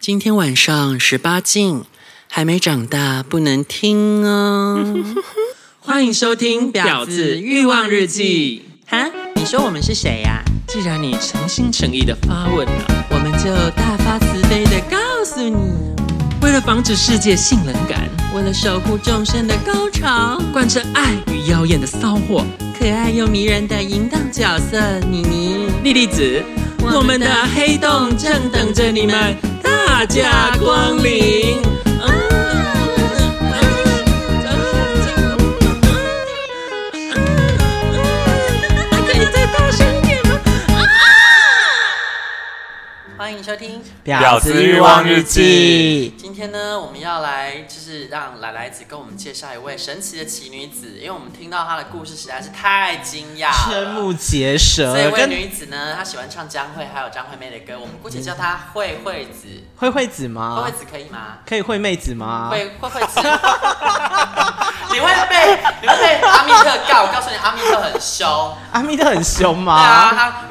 今天晚上十八禁，还没长大不能听哦。欢迎收听《婊子欲望日记》。哈，你说我们是谁呀？既然你诚心诚意的发问了，我们就大发慈悲的告诉你：为了防止世界性冷感，为了守护众生的高潮，贯彻爱与妖艳的骚货，可爱又迷人的淫荡角色妮妮、莉莉子，我们的黑洞正等着你们大驾光临。欢迎收听《婊子欲望日记》。今天呢，我们要来就是让来来子跟我们介绍一位神奇的奇女子，因为我们听到她的故事实在是太惊讶了，瞠目结舌。这位女子呢，她喜欢唱江蕙还有张惠妹的歌，我们姑且叫她慧慧子。慧慧子吗？慧慧子可以吗？可以慧妹子吗？慧慧慧子，你会被你会被阿密特告。我告诉你，阿密特很凶。阿密特很凶吗？啊、他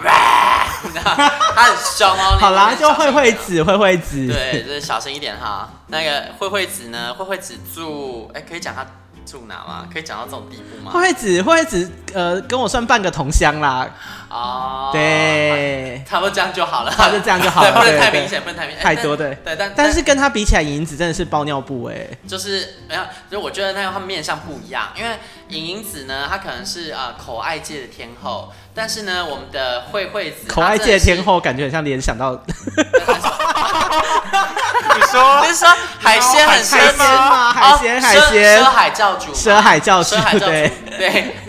他很凶哦。好啦，就慧慧子，慧慧子。对，就是小心一点哈。那个慧慧子呢？慧慧子住，哎，可以讲她住哪吗？可以讲到这种地步吗？慧慧子，慧慧子，呃，跟我算半个同乡啦。哦，对，差不多这样就好了，就这样就好了，对，不能太明显，不能太明显，太多对。对，但但是跟他比起来，淫淫子真的是包尿布哎。就是没有，就我觉得那个他们面相不一样，因为淫淫子呢，她可能是呃口爱界的天后，但是呢，我们的慧慧子口爱界的天后，感觉很像联想到。你说，你说海鲜很海鲜吗？海鲜海鲜，蛇海教主，蛇海教主，对对。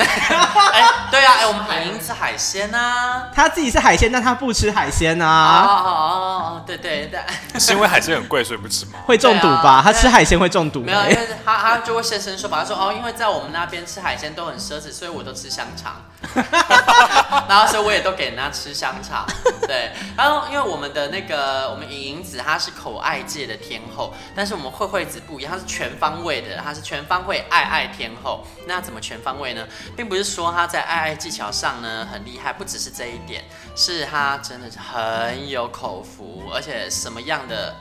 哎，对啊，哎，我们海英吃海鲜呐。他自己是海鲜，但他不吃海鲜啊。哦哦哦，对对对。是因为海鲜很贵，所以不吃吗？会中毒吧？他吃海鲜会中毒。没有，因为他他就会现身说法，他说哦，因为在我们那边吃海鲜都很奢侈，所以我都吃香肠。然后所以我也都给人家吃香肠。对，然后因为我们的那个我们淫淫子她是口爱界的天后，但是我们慧慧子不一样，她是全方位的，她是全方位爱爱天后。那怎么全方位呢？并不是说她在爱爱技巧上呢很厉害，不只是这一点，是她真的是很有口福，而且什么样的，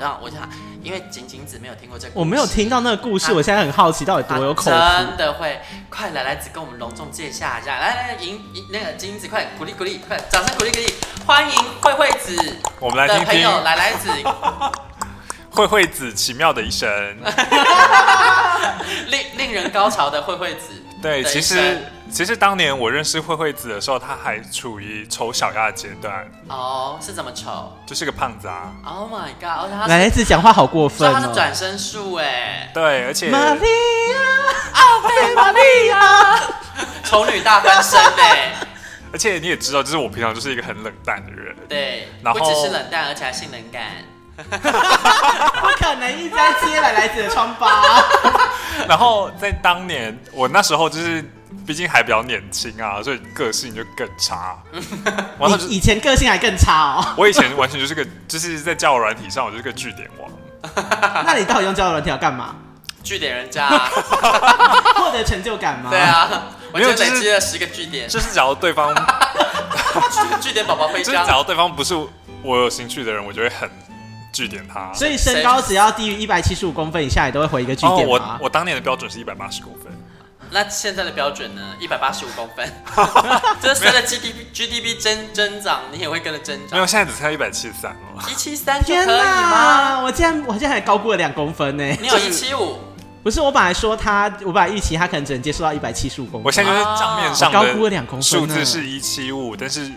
然后我想，因为仅仅子没有听过这个故事，我没有听到那个故事，我现在很好奇到底多有口福，真的会，快来来子跟我们隆重介绍一下，来来淫那个仅仅子，快鼓励鼓励，快掌声鼓励鼓励，欢迎慧慧子，我们来听朋友来来子。慧慧子奇妙的一生，令令人高潮的慧慧子。对，其实其实当年我认识慧慧子的时候，她还处于丑小鸭的阶段。哦，是怎么丑？就是个胖子啊。Oh my god！来来子讲话好过分哦。他是转身术哎。对，而且。玛利亚，阿菲玛利亚，丑女大翻身哎。而且你也知道，就是我平常就是一个很冷淡的人。对，然后不只是冷淡，而且还性冷感。不可能一直在接来来子的疮疤。然后在当年，我那时候就是，毕竟还比较年轻啊，所以个性就更差。我以前个性还更差哦。我以前完全就是个，就是在交友软体上，我就是个据点王。那你到底用交友软体要干嘛？据点人家，获得成就感吗？对啊，我就累积了十个据点。就是假如对方据点宝宝飞，就是假如对方不是我有兴趣的人，我就会很。句点他，所以身高只要低于一百七十五公分以下，也都会回一个据点。我我当年的标准是一百八十公分，那现在的标准呢？一百八十五公分，这随着 GDP GDP 增增长，你也会跟着增长。没有，现在只差一百七十三了。一七三就可以吗？我竟然我竟然还高估了两公分呢！你有一七五？不是，我本来说他，我本来预期他可能只能接受到一百七十五公分。我现在就是账面上高估了两公分，数字是一七五，但是。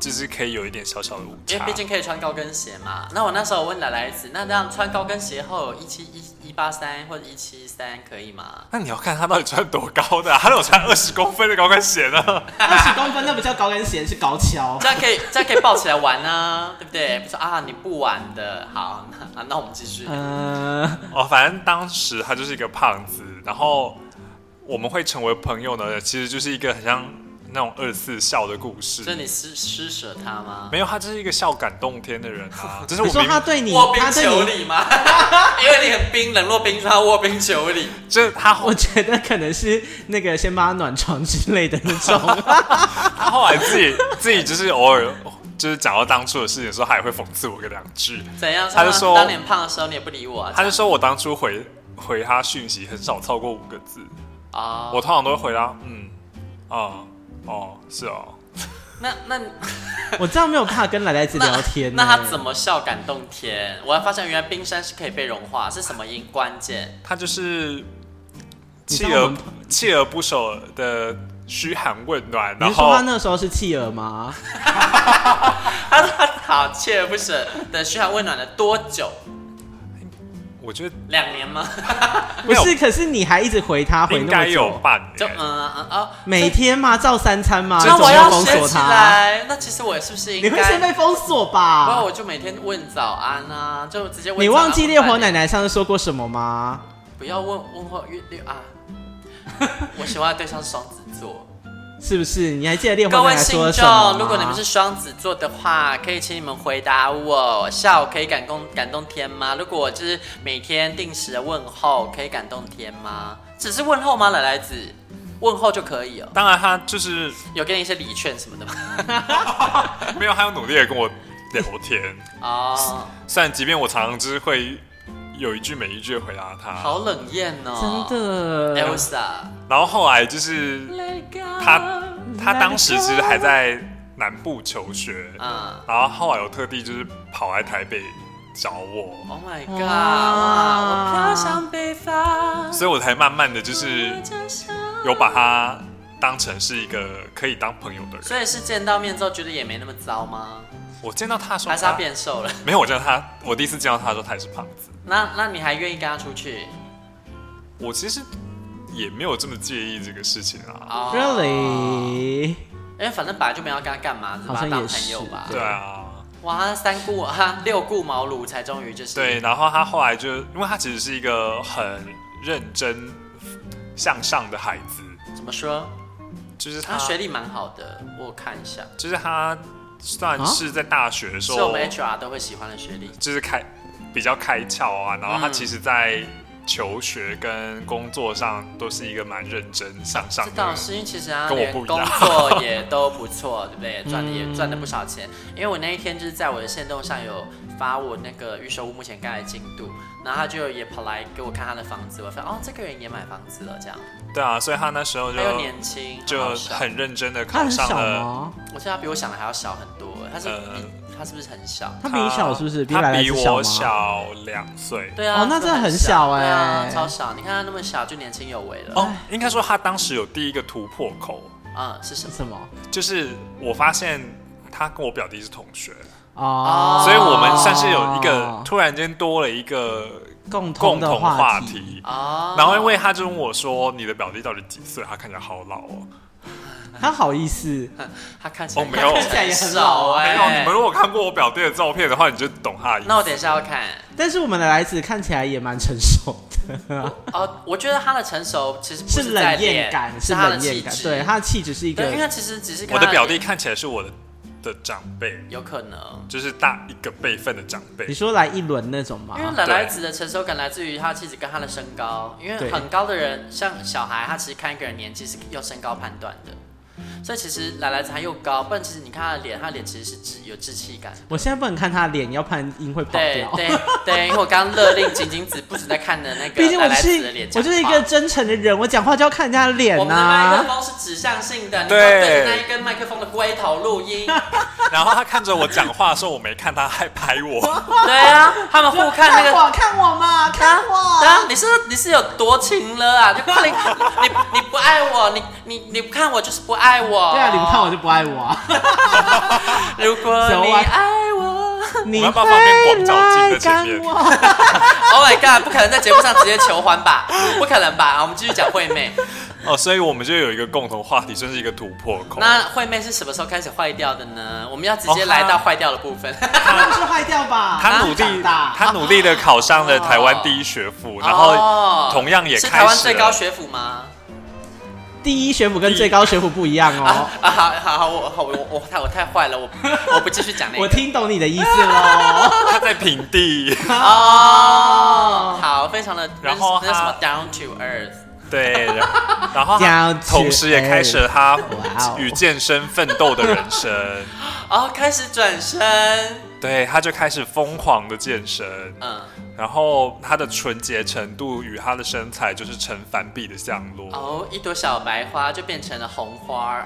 就是可以有一点小小的误差，因为毕竟可以穿高跟鞋嘛。那我那时候问奶奶子，那这样穿高跟鞋后一七一一八三或者一七三可以吗？那你要看他到底穿多高的、啊，他有穿二十公分的高跟鞋呢？二十公分那不叫高跟鞋，是高跷。这样可以，这样可以抱起来玩啊，对不对？不说啊，你不玩的，好，那那我们继续。嗯、呃，哦，反正当时他就是一个胖子，然后我们会成为朋友呢，其实就是一个很像。那种二次笑的故事，所以你施施舍他吗？没有，他就是一个笑感动天的人啊。就是我你说他对你卧冰求鲤吗？因为你很冰冷若冰川，卧冰求鲤。就是他，我觉得可能是那个先帮他暖床之类的那种。他后来自己自己就是偶尔就是讲到当初的事情的时候，他也会讽刺我个两句。怎样？他就说当年胖的时候你也不理我啊。他就说我当初回回他讯息很少超过五个字啊，我通常都会回他嗯啊。哦，是哦，那那 我这样没有办法跟奶奶子聊天那。那他怎么笑感动天？我还发现原来冰山是可以被融化，是什么因关键？他就是锲而锲而不舍的嘘寒问暖。然后你说他那时候是企鹅吗？他他好锲而不舍的嘘寒问暖了多久？我觉得两年吗？不是，可是你还一直回他，回那么久，应该有半年。就嗯嗯哦，每天吗？照三餐吗？那我要封锁他。那其实我是不是应该？你会先被封锁吧？不然我就每天问早安啊，就直接问。你忘记烈火奶奶上次说过什么吗？不要问问候月六啊！我喜欢的对象是双子座。是不是？你还记得烈火各位听众，如果你们是双子座的话，可以请你们回答我，下午可以感动感动天吗？如果就是每天定时的问候，可以感动天吗？只是问候吗？奶奶子，问候就可以哦。当然，他就是有给你一些礼券什么的吗？没有，他有努力的跟我聊天哦。虽然即便我常常就是会有一句没一句的回答他，好冷艳哦，真的，Elsa。然后后来就是他，他当时其实还在南部求学，嗯，然后后来有特地就是跑来台北找我，Oh my god，我飘向北方，所以我才慢慢的就是有把他当成是一个可以当朋友的人。所以是见到面之后觉得也没那么糟吗？我见到他的时候，还是他变瘦了？没有，我见到他，我第一次见到他的时候他也是胖子。那那你还愿意跟他出去？我其实。也没有这么介意这个事情啊，Really？因为反正本来就没有跟他干嘛，只把他当朋友吧。对啊，哇，他三顾哈六顾茅庐才终于就是。对，然后他后来就，因为他其实是一个很认真向上的孩子。怎么说？就是他，他学历蛮好的，我看一下。就是他算是在大学的时候，是我们 HR 都会喜欢的学历，就是开比较开窍啊。然后他其实，在、嗯求学跟工作上都是一个蛮认真向上的。这倒是，因为其实他连工作也都不错，对不对？赚的也 赚了不少钱。因为我那一天就是在我的线动上有发我那个预售屋目前盖的进度，然后他就也跑来给我看他的房子，我发现哦，这个人也买房子了，这样。对啊，所以他那时候就又年轻，就很认真的考上了。我觉得他比我想的还要小很多，他是。呃他是不是很小？他比你小是不是？他比我小两岁。对啊，哦，那真的很小哎，啊，超小。你看他那么小就年轻有为了。哦，应该说他当时有第一个突破口啊，是什么？什么？就是我发现他跟我表弟是同学哦，所以我们算是有一个突然间多了一个共同同话题啊。然后因为他就问我说：“你的表弟到底几岁？他看起来好老哦。”他好意思，他看起来哦没有，看起来也很老哎。没有，你们如果看过我表弟的照片的话，你就懂他的意思。那我等一下要看。但是我们的奶奶子看起来也蛮成熟的。哦，我觉得他的成熟其实不是冷艳感，是他的气质。对，他的气质是一个。因为他其实只是我的表弟看起来是我的的长辈，有可能就是大一个辈分的长辈。你说来一轮那种吗？因为奶奶子的成熟感来自于他的气质跟他的身高。因为很高的人，像小孩，他其实看一个人年纪是用身高判断的。所以其实奶奶子她又高，不然其实你看她的脸，她的脸其实是稚有稚气感。我现在不能看她的脸，要不然音会跑掉。对对 对，因为我刚刚勒令晶晶子不止在看的那个 奶奶子的脸，我就是一个真诚的人，我讲话就要看人家的脸呐、啊。我们的麦克风是指向性的，你不要对着那一根麦克风的龟头录音。然后他看着我讲话的时候，我没看他，还拍我。对啊，他们互看那个，看我，看我嘛，看我。对啊，你是你是有多情了啊？就快你你你不爱我，你你你不看我就是不爱我。对啊，你不看我就不爱我啊。如果你爱我，你要不要放面广角镜在前面？Oh my god，不可能在节目上直接求欢吧？不可能吧？我们继续讲惠妹。哦，所以我们就有一个共同话题，算是一个突破口。那惠妹是什么时候开始坏掉的呢？我们要直接来到坏掉的部分。他不是坏掉吧？他努力，他努力的考上了台湾第一学府，然后同样也开始。是台湾最高学府吗？第一学府跟最高学府不一样哦。啊，好好好，我好我我太我太坏了，我我不继续讲那个。我听懂你的意思了。他在平地。哦，好，非常的，然后那什么 down to earth。对，然后同时也开始了他与健身奋斗的人生。哦，开始转身。对，他就开始疯狂的健身。嗯，然后他的纯洁程度与他的身材就是成反比的相落。哦，一朵小白花就变成了红花。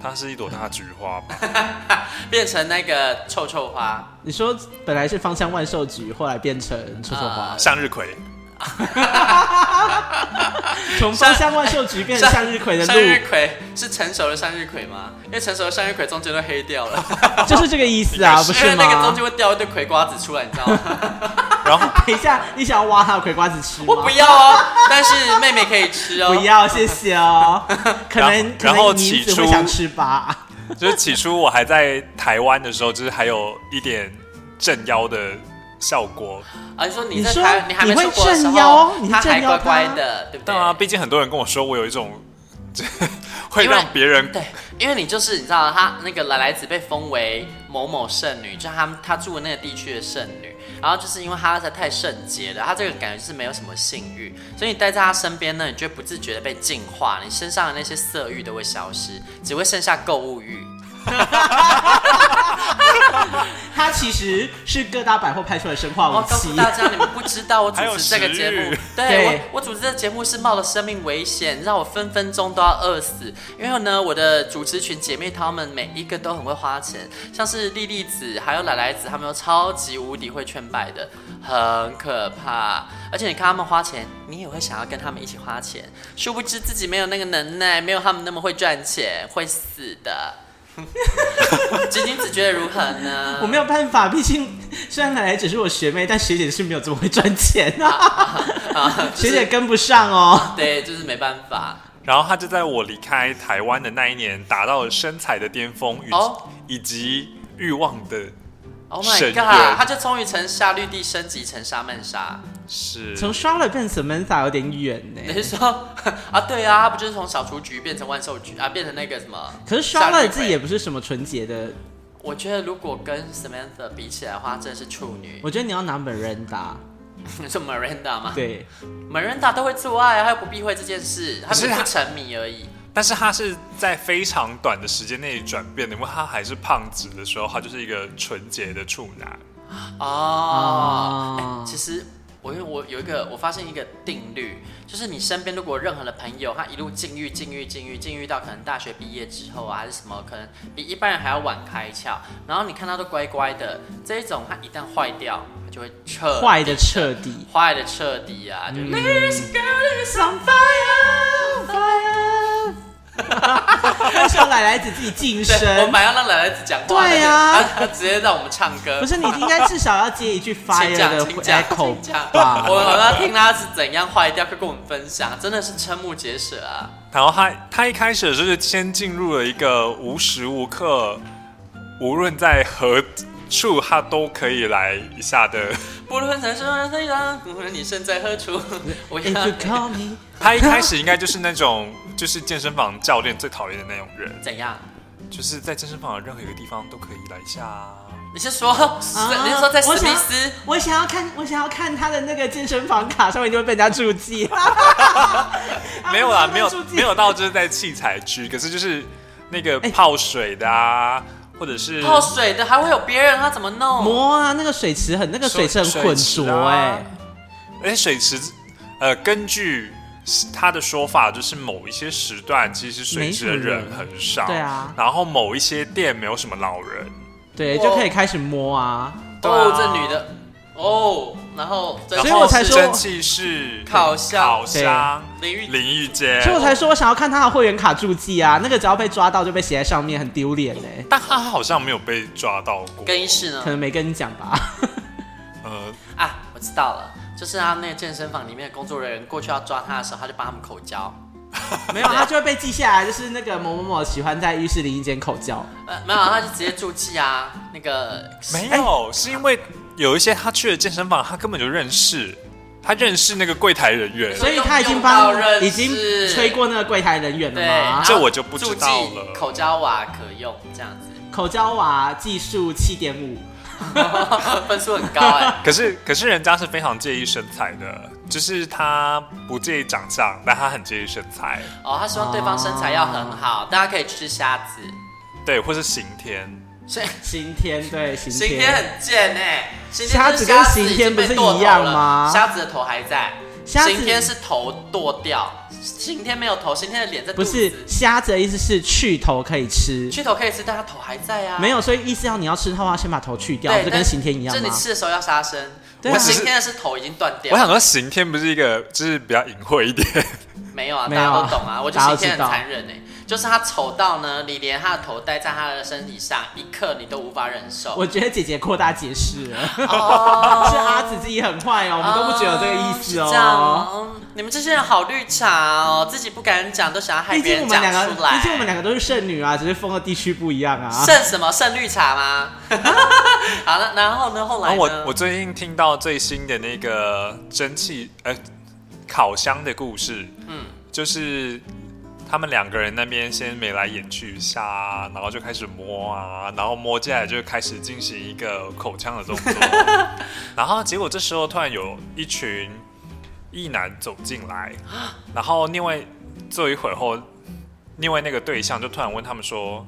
它是一朵大菊花吧？变成那个臭臭花。你说本来是芳香万寿菊，后来变成臭臭花，向日葵。从芳香万寿菊变成向日葵的路，向日葵是成熟的向日葵吗？因为成熟的向日葵中间都黑掉了，就是这个意思啊，不是吗？因为那个中间会掉一堆葵瓜子出来，你知道吗？然后等一下，你想要挖它的葵瓜子吃吗？我不要哦，但是妹妹可以吃哦。不要，谢谢哦。可能，然后起初想吃吧。就是起初我还在台湾的时候，就是还有一点正妖的。效果啊！你说你在台，你还没出国的时候，他还乖乖的，对不对？当然，毕竟很多人跟我说，我有一种 会让别人对，因为你就是你知道，他那个来来子被封为某某圣女，就他他住的那个地区的圣女，然后就是因为他实在太圣洁了，他这个感觉是没有什么性欲，所以你待在他身边呢，你就不自觉的被净化，你身上的那些色欲都会消失，只会剩下购物欲。他其实是各大百货派出来的生化武器。告诉大家，你们不知道，我主持这个节目，对，对我，我主持这个节目是冒了生命危险，让我分分钟都要饿死。因为呢，我的主持群姐妹她们每一个都很会花钱，像是莉莉子还有奶奶子，她们都超级无敌会劝败的，很可怕。而且你看他们花钱，你也会想要跟他们一起花钱，殊不知自己没有那个能耐，没有他们那么会赚钱，会死的。金金子觉得如何呢？我没有办法，毕竟虽然奶奶只是我学妹，但学姐是没有这么会赚钱啊，啊，啊、就是，学姐跟不上哦。对，就是没办法。然后她就在我离开台湾的那一年，达到了身材的巅峰，哦，以及欲望的。Oh my god！他就终于从夏绿蒂升级成莎曼莎，是从 Charlotte 变成 Samantha 有点远呢。你是说 啊？对啊，他不就是从小雏菊变成万寿菊啊？变成那个什么？可是 Charlotte 自己也不是什么纯洁的。我觉得如果跟 Samantha 比起来的话，真的是处女。我觉得你要拿 Miranda，你说 Miranda 吗？对，Miranda 都会做爱，她又不避讳这件事，他只是不沉迷而已。但是他是在非常短的时间内转变的，因为他还是胖子的时候，他就是一个纯洁的处男。哦，欸、其实我因为我有一个，我发现一个定律，就是你身边如果有任何的朋友，他一路禁欲、禁欲、禁欲、禁欲到可能大学毕业之后啊，还是什么，可能比一般人还要晚开窍，然后你看他都乖乖的，这一种他一旦坏掉，他就会彻 坏的彻底，坏的彻底啊！就、嗯、让奶奶子自己晋升，我们要让奶奶子讲话。对呀、啊，他直接让我们唱歌。不是，你应该至少要接一句 fire 的 echo 吧？我我要听他是怎样坏掉，可以跟我们分享。真的是瞠目结舌啊！然后他他一开始就是先进入了一个无时无刻，无论在何处，他都可以来一下的。不论在什么地方，无论你身在何处，我要。他一开始应该就是那种，就是健身房教练最讨厌的那种人。怎样？就是在健身房的任何一个地方都可以来一下。你是说，啊、你是说在史密斯？我想要看，我想要看他的那个健身房卡上面就会被人家注记。没有啦，没有，没有到就是在器材区，可是就是那个泡水的啊。欸或者是泡水的，还会有别人，他怎么弄？摸啊，那个水池很，那个水池很浑浊哎。而且水池，呃，根据他的说法，就是某一些时段其实水池的人很少，对啊。然后某一些店没有什么老人，对，就可以开始摸啊。哦，这女的，哦，然后所以我才说蒸汽室、烤箱、烤箱、淋浴淋浴间。所以我才说我想要看他的会员卡注记啊，那个只要被抓到就被写在上面，很丢脸哎。但他好像没有被抓到过。更衣室呢？可能没跟你讲吧。呃啊，我知道了，就是他那个健身房里面的工作人员过去要抓他的时候，他就帮他们口交。没有，他就会被记下来，就是那个某某某喜欢在浴室淋浴间口交。呃，没有，他就直接注记啊。那个没有，是因为有一些他去了健身房，他根本就认识，他认识那个柜台人员，所以他已经帮已经吹过那个柜台人员了吗？这我就不知道了。口交娃可用这样子，口交娃技术七点五。分数很高哎，可是可是人家是非常介意身材的，就是他不介意长相，但他很介意身材。哦，他希望对方身材要很好，大家可以吃虾子，对，或是刑天，刑天对刑天，刑天很贱哎，虾子跟刑天不是一样吗？瞎子的头还在，刑天是头剁掉。刑天没有头，刑天的脸在。不是瞎子的意思是去头可以吃，去头可以吃，但他头还在啊。没有，所以意思要你要吃的话，先把头去掉，就跟刑天一样。就你吃的时候要杀生。对我刑天的是头已经断掉。我想说刑天不是一个，就是比较隐晦一点。没有啊，大家都懂啊。我觉得刑天很残忍哎。就是他丑到呢，你连他的头戴在他的身体上一刻你都无法忍受。我觉得姐姐扩大解释了，是阿紫自己很坏哦，我们都不觉得有这个意思哦。这样，你们这些人好绿茶哦，自己不敢讲，都想要害别人讲出来。毕竟我们两个都是剩女啊，只是封的地区不一样啊。剩什么？剩绿茶吗？好了，然后呢？后来呢？我我最近听到最新的那个蒸汽呃烤箱的故事，嗯，就是。他们两个人那边先眉来眼去一下，然后就开始摸啊，然后摸进来就开始进行一个口腔的动作，然后结果这时候突然有一群异男走进来，然后另外坐一会儿后，另外那个对象就突然问他们说：“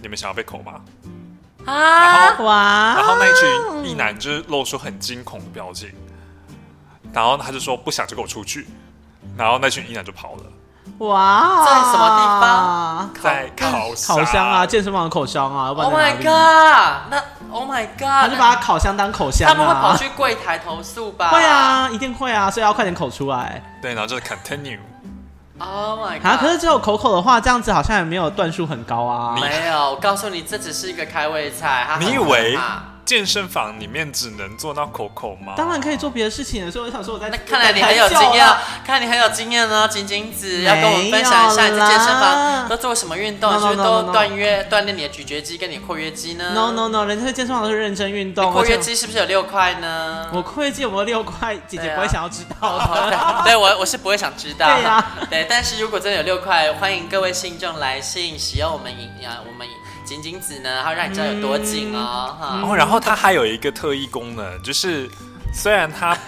你们想要被口吗？”啊，然后哇，然后那一群异男就是露出很惊恐的表情，然后他就说：“不想就给我出去。”然后那群异男就跑了。哇，在什么地方？在烤烤箱啊，健身房的烤箱啊。Oh my god！那 Oh my god！他就把烤箱当口箱，他们会跑去柜台投诉吧？会啊，一定会啊，所以要快点口出来。对，然后就是 continue。Oh my god！啊，可是只有口口的话，这样子好像也没有段数很高啊。没有，我告诉你，这只是一个开胃菜。你以为？健身房里面只能做到口口吗？当然可以做别的事情的。所以我想说，我在那看来你很有经验，看来你很有经验呢，紧紧子要跟我们分享一下，你在健身房都做什么运动？是不是都锻炼锻炼你的咀嚼肌跟你括约肌呢？No No No，人家在健身房都是认真运动。括约肌是不是有六块呢？我括约肌有没有六块？姐姐不会想要知道的。对 我我是不会想知道。对呀，对，但是如果真的有六块，欢迎各位信众来信使用我们饮啊我们。紧紧子呢，它会让你知道有多紧哦。嗯、哦，然后它还有一个特异功能，就是虽然它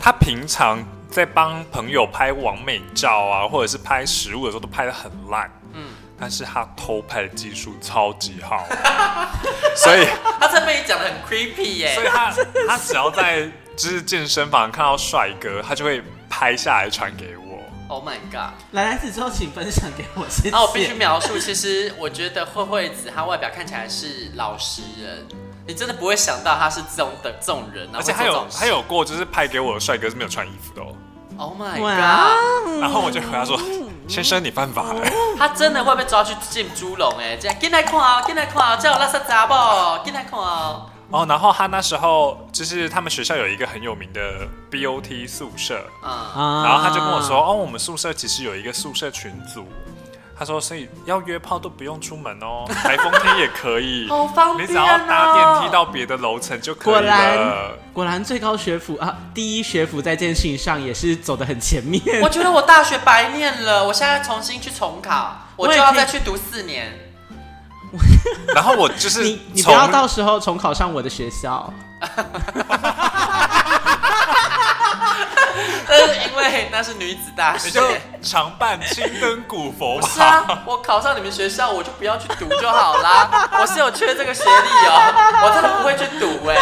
它 平常在帮朋友拍完美照啊，或者是拍食物的时候都拍的很烂，嗯，但是它偷拍的技术超级好，所以他这被你讲的很 creepy 耶。所以他他只要在就是健身房看到帅哥，他就会拍下来传给我。Oh my god！来来子之后，请分享给我。谢谢。那我必须描述，其实我觉得慧慧子她外表看起来是老实人，你真的不会想到她是这种的这种人。而且还有还有过，就是拍给我的帅哥是没有穿衣服的哦。Oh my god！然后我就回答说：“先生，你犯法了。”他真的会被抓去进猪笼哎！这样进来看啊，进来看啊，叫我拉萨杂不？进来看啊。哦，然后他那时候就是他们学校有一个很有名的 BOT 宿舍，啊，然后他就跟我说，哦，我们宿舍其实有一个宿舍群组，他说，所以要约炮都不用出门哦，台风天也可以，好方便哦，你只要搭电梯到别的楼层就可以了。果然，果然最高学府啊，第一学府在这件事情上也是走的很前面。我觉得我大学白念了，我现在重新去重考，我就要再去读四年。然后我就是你，你不要到时候重考上我的学校。因为那是女子大学，你就常办青灯古佛吧。是啊，我考上你们学校，我就不要去读就好啦。我是有缺这个学历哦，我真的不会去读哎，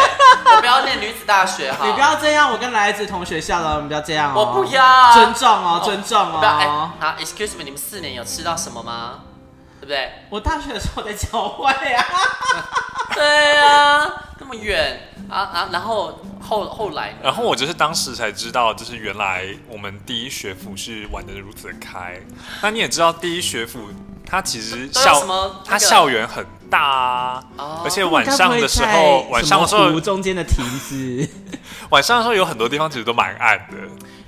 我不要念女子大学哈。你不要这样，我跟来子同学校了，你不要这样哦。我不要，尊重哦，尊重哦。不要哎，好，excuse me，你们四年有吃到什么吗？对不对？我大学的时候在教会啊。对啊，那么远啊啊！然后后后来，然后我就是当时才知道，就是原来我们第一学府是玩的如此的开。那你也知道，第一学府它其实校它校园很大啊，哦、而且晚上的时候，晚上的时候中间的亭子，晚上的时候有很多地方其实都蛮暗的。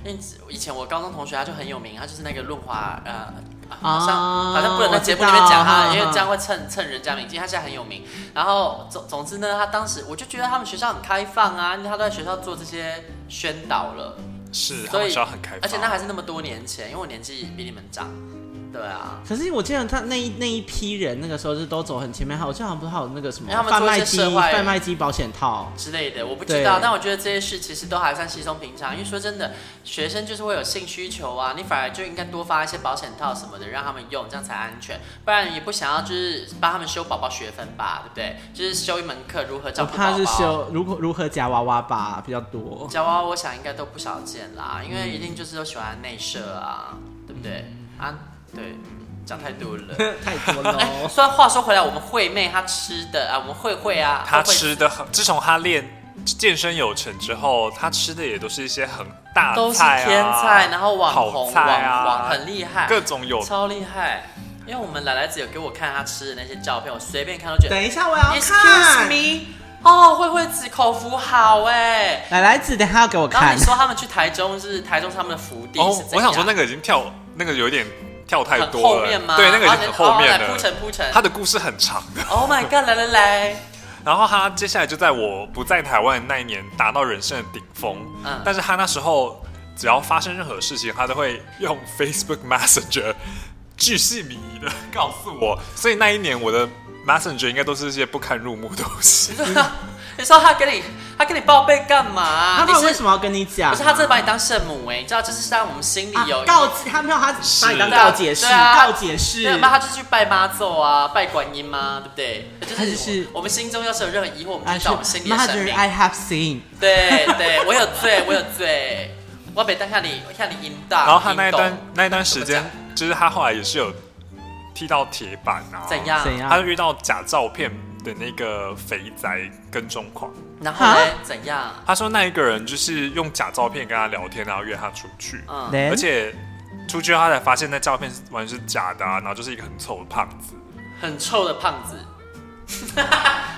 因为以前我高中同学他就很有名，他就是那个润滑呃。好像好像不能在节目里面讲他，因为这样会蹭蹭人家名气。他现在很有名，然后总总之呢，他当时我就觉得他们学校很开放啊，因为他都在学校做这些宣导了，是，所以学校很开放，而且那还是那么多年前，因为我年纪比你们长。对啊，可是我记得他那一那一批人那个时候是都走很前面，好像好像不是还有那个什么贩卖机、贩卖机保险套之类的，我不知道。但我觉得这些事其实都还算稀松平常，因为说真的，学生就是会有性需求啊，你反而就应该多发一些保险套什么的让他们用，这样才安全。不然也不想要就是帮他们修宝宝学分吧，对不对？就是修一门课如何照顾宝宝。我怕是修如何如何夹娃娃吧比较多。夹娃娃我想应该都不少见啦，因为一定就是都喜欢内射啊，对不对？啊。对，讲太多了，太多了。哎，虽然话说回来，我们惠妹她吃的啊，我们慧慧啊，她吃的很。自从她练健身有成之后，她吃的也都是一些很大菜啊，都是天菜，然后网红菜啊，网很厉害，各种有超厉害。因为我们奶奶子有给我看她吃的那些照片，我随便看都觉得。等一下，我要看。Excuse me，哦，慧慧子口福好哎，奶奶子等下要给我看。然后你说他们去台中是台中他们的福地哦？我想说那个已经跳，那个有点。跳太多了，后面吗？对，那个已经很后面了。铺陈铺陈，他的故事很长的。Oh my god！来来来，然后他接下来就在我不在台湾那一年达到人生的顶峰。嗯，但是他那时候只要发生任何事情，他都会用 Facebook Messenger 巨细靡遗的告诉我，所以那一年我的 Messenger 应该都是一些不堪入目的东西。你说他跟你，他跟你报备干嘛？他为什么要跟你讲？不是他真的把你当圣母哎，你知道这是让我们心里有告他没有他把你当告解释，告解释。对，那他就去拜妈祖啊，拜观音吗？对不对？就是我们心中要是有任何疑惑，我们就找我们心里的神明。I have seen。对对，我有罪，我有罪。我被当下你，我看你阴道。然后他那一段那一段时间，就是他后来也是有踢到铁板啊。怎样？怎样？他就遇到假照片。的那个肥宅跟踪狂，然后呢？怎样？他说那一个人就是用假照片跟他聊天，然后约他出去，嗯，而且出去后他才发现那照片是完全是假的，啊，然后就是一个很臭的胖子，很臭的胖子，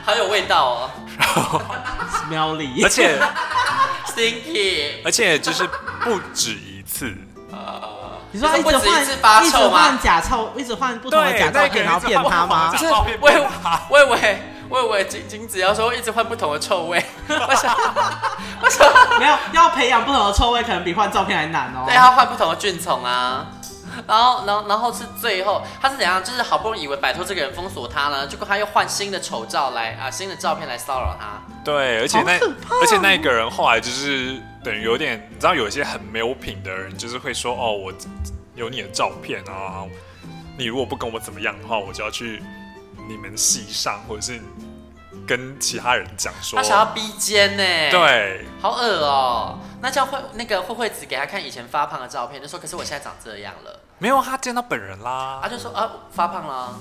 好有味道哦，然后 smelly，而且 stinky，而且就是不止一次。你说他一直换，一直换假臭，一直换不同的假照片，然后骗他吗？就是，我以为，我以为，我以为金金子要说一直换不同的臭味，为什么？为什么？没有，要培养不同的臭味，可能比换照片还难哦。对，要换不同的菌虫啊。然后，然后，然后是最后，他是怎样？就是好不容易以为摆脱这个人封锁他呢，结果他又换新的丑照来啊，新的照片来骚扰他。对，而且那，而且那个人后来就是。等于有点，你知道，有一些很没有品的人，就是会说：“哦，我有你的照片啊，你如果不跟我怎么样的话，我就要去你们系上，或者是跟其他人讲说。”他想要逼奸呢？对，好恶哦。那叫慧那个慧慧子给他看以前发胖的照片，就说：“可是我现在长这样了。”没有，他见到本人啦。他就说：“啊，发胖了。”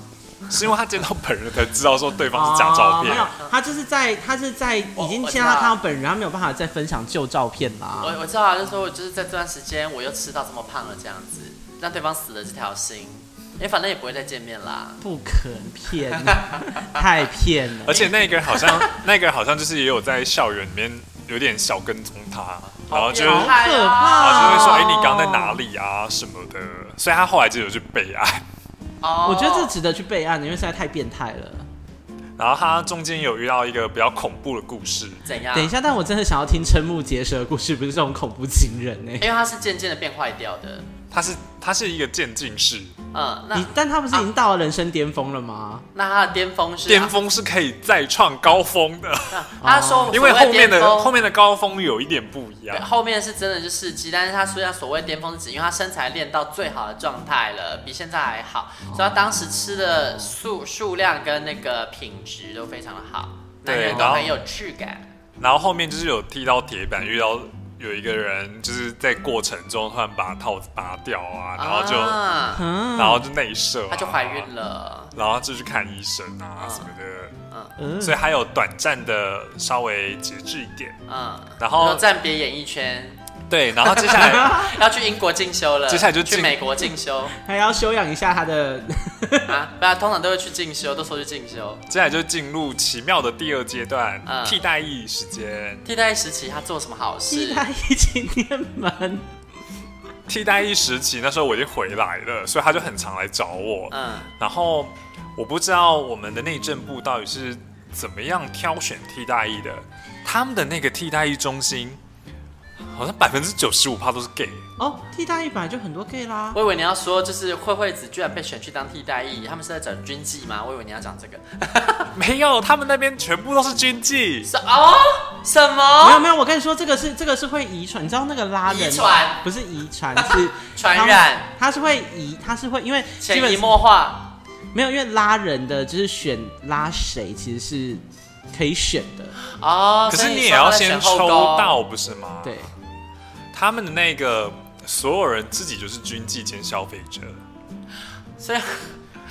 是因为他见到本人才知道说对方是假照片。没有，他就是在他是在已经见到他看到本人，他没有办法再分享旧照片啦。我我知道啊，就是说我就是在这段时间我又吃到这么胖了这样子，让对方死了这条心，因为反正也不会再见面啦。不可能骗，太骗了。而且那个人好像 那个人好像就是也有在校园里面有点小跟踪他，然后就可怕，然后就会说：“哎，你刚刚在哪里啊？什么的。”所以他后来就有去备案。Oh. 我觉得这值得去备案，因为实在太变态了。然后他中间有遇到一个比较恐怖的故事，怎样？等一下，但我真的想要听瞠目结舌的故事，不是这种恐怖情人呢？因为他是渐渐的变坏掉的。他是他是一个渐进式，嗯，那你但他不是已经到了人生巅峰了吗？啊、那他的巅峰是巅峰是可以再创高峰的。他说，因为后面的后面的高峰有一点不一样，后面是真的就是机，但是他说他所谓巅峰是指，因为他身材练到最好的状态了，比现在还好，所以他当时吃的数数量跟那个品质都非常的好，对，都很有质感。然后后面就是有踢到铁板，遇到。有一个人就是在过程中突然把套子拔掉啊，然后就，啊、然后就内射，啊，她就怀孕了，然后就去看医生啊什么的，所以还有短暂的稍微节制一点，嗯，然后暂别演艺圈。对，然后接下来 要去英国进修了，接下来就去美国进修，还要修养一下他的 啊，不然通常都会去进修，都说去进修。接下来就进入奇妙的第二阶段，嗯、替代役时间。替代役时期他做什么好事？替代役纪念门。替代役时期那时候我已经回来了，所以他就很常来找我。嗯，然后我不知道我们的内政部到底是怎么样挑选替代役的，他们的那个替代役中心。好像百分之九十五趴都是 gay 哦，替代役本来就很多 gay 啦。我以为你要说，就是慧慧子居然被选去当替代役，他们是在找军纪吗？我以为你要讲这个。没有，他们那边全部都是军纪。什哦？什么？没有没有，我跟你说，这个是这个是会遗传，你知道那个拉人遗传不是遗传是 传染，它是会遗，它是会因为潜移默化。没有，因为拉人的就是选拉谁，其实是可以选的哦。可是你也要先抽到，不是吗？对。他们的那个所有人自己就是军纪兼消费者，所以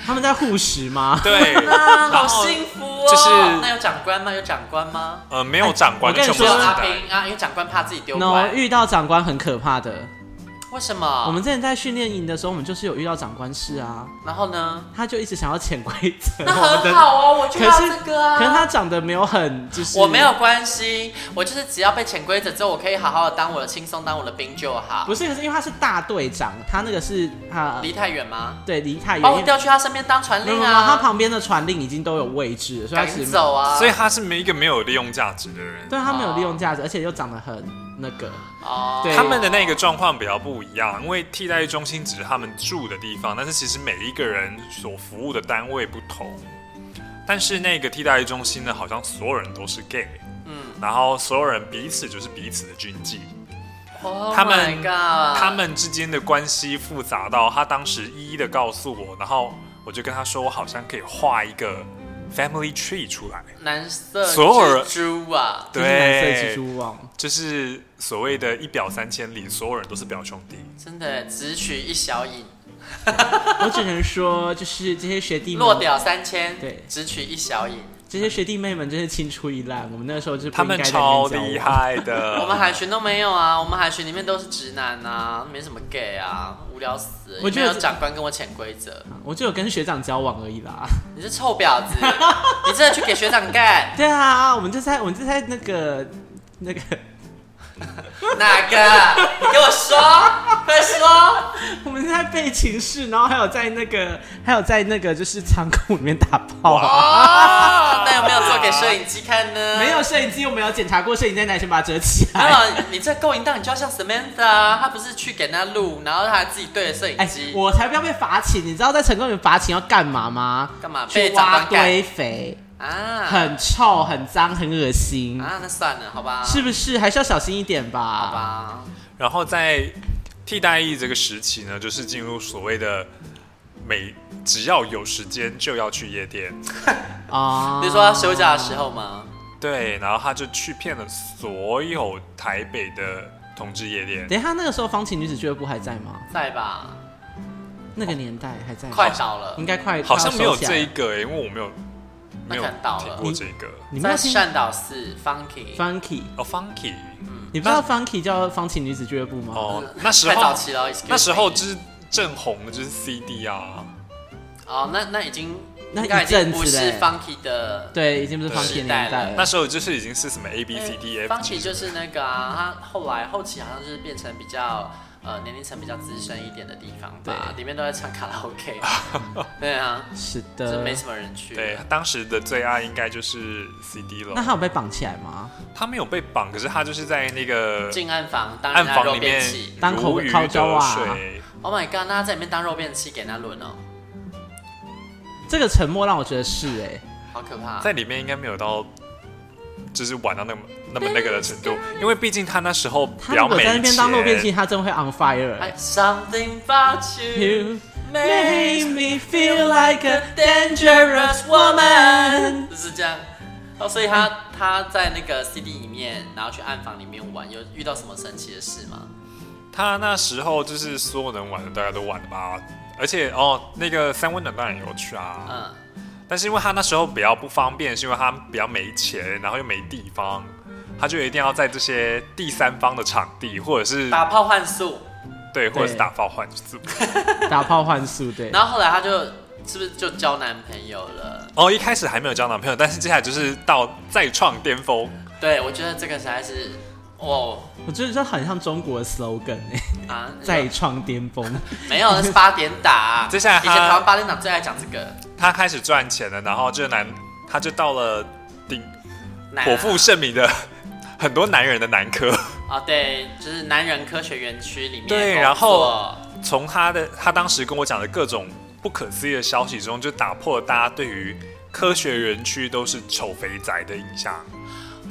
他们在护食吗？对，好幸福哦。就是那有长官吗？有长官吗？呃，没有长官。我跟你说，阿平啊，因为长官怕自己丢官。no, 遇到长官很可怕的。为什么？我们之前在训练营的时候，我们就是有遇到长官室啊。然后呢？他就一直想要潜规则。那很好哦，我就要这个啊。可是他长得没有很，就是我没有关系，我就是只要被潜规则之后，我可以好好的当我的轻松，当我的兵就好。不是，可是因为他是大队长，他那个是他离太远吗？对，离太远。把我调去他身边当传令啊。他旁边的传令已经都有位置了，所以他赶走啊。所以他是没一个没有利用价值的人。对，他没有利用价值，而且又长得很。那个哦，他们的那个状况比较不一样，因为替代役中心只是他们住的地方，但是其实每一个人所服务的单位不同。但是那个替代役中心呢，好像所有人都是 gay，嗯，然后所有人彼此就是彼此的军妓。Oh、他们他们之间的关系复杂到他当时一一的告诉我，然后我就跟他说，我好像可以画一个。Family tree 出来，蓝色所有人猪啊，对，蓝色蜘蛛网，就是所谓的一表三千里，所有人都是表兄弟，真的只取一小影。我只能说，就是这些学弟落屌三千，对，只取一小影。这些学弟妹们真是青出于蓝，我们那时候就是他们超厉害的。我们海巡都没有啊，我们海巡里面都是直男啊，没什么 gay 啊，无聊死了。我觉得有长官跟我潜规则，我就有跟学长交往而已啦。你是臭婊子，你真的去给学长干？对啊，我们就在我们就在那个那个。哪个？你跟我说，快说！我们在备寝室，然后还有在那个，还有在那个，就是仓库里面打炮啊！那有没有做给摄影机看呢？没有摄影机，我们有检查过摄影机在哪，先把它折起来。没有，你这勾引到你就要像 Samantha 啊，他不是去给那录，然后他还自己对着摄影机。我才不要被罚钱！你知道在成功里面罚钱要干嘛吗？干嘛？去挖堆肥。啊，很臭、很脏、很恶心啊！那算了，好吧？是不是还是要小心一点吧？好吧。然后在替代役这个时期呢，就是进入所谓的每只要有时间就要去夜店 啊。比如说他休假的时候吗？对，然后他就去骗了所有台北的同志夜店。等一下，那个时候方琴女子俱乐部还在吗？在吧？那个年代还在吗？快倒了，应该快。好像没有这一个，因为我没有。没有看到了，过这个。你在善导寺，Funky，Funky，哦，Funky，嗯，你不知道 Funky 叫方琴女子俱乐部吗？哦，那时候太早期了，那时候就是正红的，就是 CD 啊。哦，那那已经那一阵子不是 Funky 的，对，已经不是 Funky 年代了。那时候就是已经是什么 A B C D F。Funky 就是那个啊，他后来后期好像就是变成比较。呃，年龄层比较资深一点的地方吧，里面都在唱卡拉 OK。对啊，是的，就没什么人去。对，当时的最爱应该就是 CD 了。那他有被绑起来吗？他没有被绑，可是他就是在那个进暗房当暗房里面当口烤焦啊。Oh my god！那他在里面当肉便器给他轮哦。这个沉默让我觉得是哎，好可怕。在里面应该没有到。就是玩到那么那么那个的程度，因为毕竟他那时候比较美。他在那边当路边器，他真的会 on fire。Something about you made me feel like a dangerous woman。就是这样。哦，所以他他在那个 CD 里面，然后去暗房里面玩，有遇到什么神奇的事吗？他那时候就是所有能玩的大家都玩了吧，而且哦，那个三温暖当然有去啊。嗯。但是因为他那时候比较不方便，是因为他比较没钱，然后又没地方，他就一定要在这些第三方的场地，或者是打炮换宿，对，或者是打炮换宿，打炮换宿，对。然后后来他就是不是就交男朋友了？哦，一开始还没有交男朋友，但是接下来就是到再创巅峰。对，我觉得这个实在是，哦，我觉得这很像中国的 slogan 哎、欸，啊，再创巅峰。没有，那是八点档。接下来，以前台湾八点档最爱讲这个。他开始赚钱了，然后这个男，他就到了顶颇负盛名的很多男人的男科。啊，对，就是男人科学园区里面。对，然后从他的他当时跟我讲的各种。不可思议的消息中，就打破了大家对于科学园区都是丑肥宅的印象。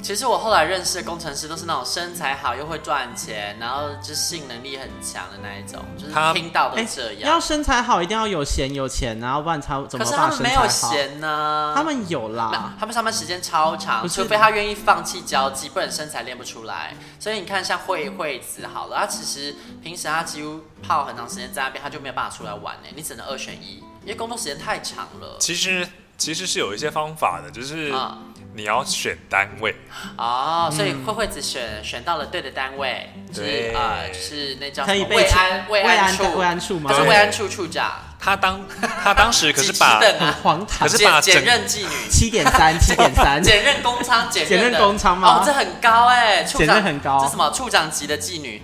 其实我后来认识的工程师都是那种身材好又会赚钱，然后就性能力很强的那一种，就是听到的这样。要身材好，一定要有闲有钱，然后不然他怎么？可是他们没有闲呢。他们有啦，他们上班时间超长，除非他愿意放弃交际，不然身材练不出来。所以你看，像惠惠子好了，他其实平时他几乎泡很长时间在那边，他就没有办法出来玩呢。你只能二选一，因为工作时间太长了。其实其实是有一些方法的，就是。嗯你要选单位。哦，所以慧慧子选选到了对的单位，是啊，就是那叫可以慰安慰安处。慰安处吗？是慰安处处长。他当他当时可是把 黄堂，可是把检任妓女。七点三 七点三，检任公仓，检任公仓吗？哦，这很高哎，处长。很高，这什么？处长级的妓女？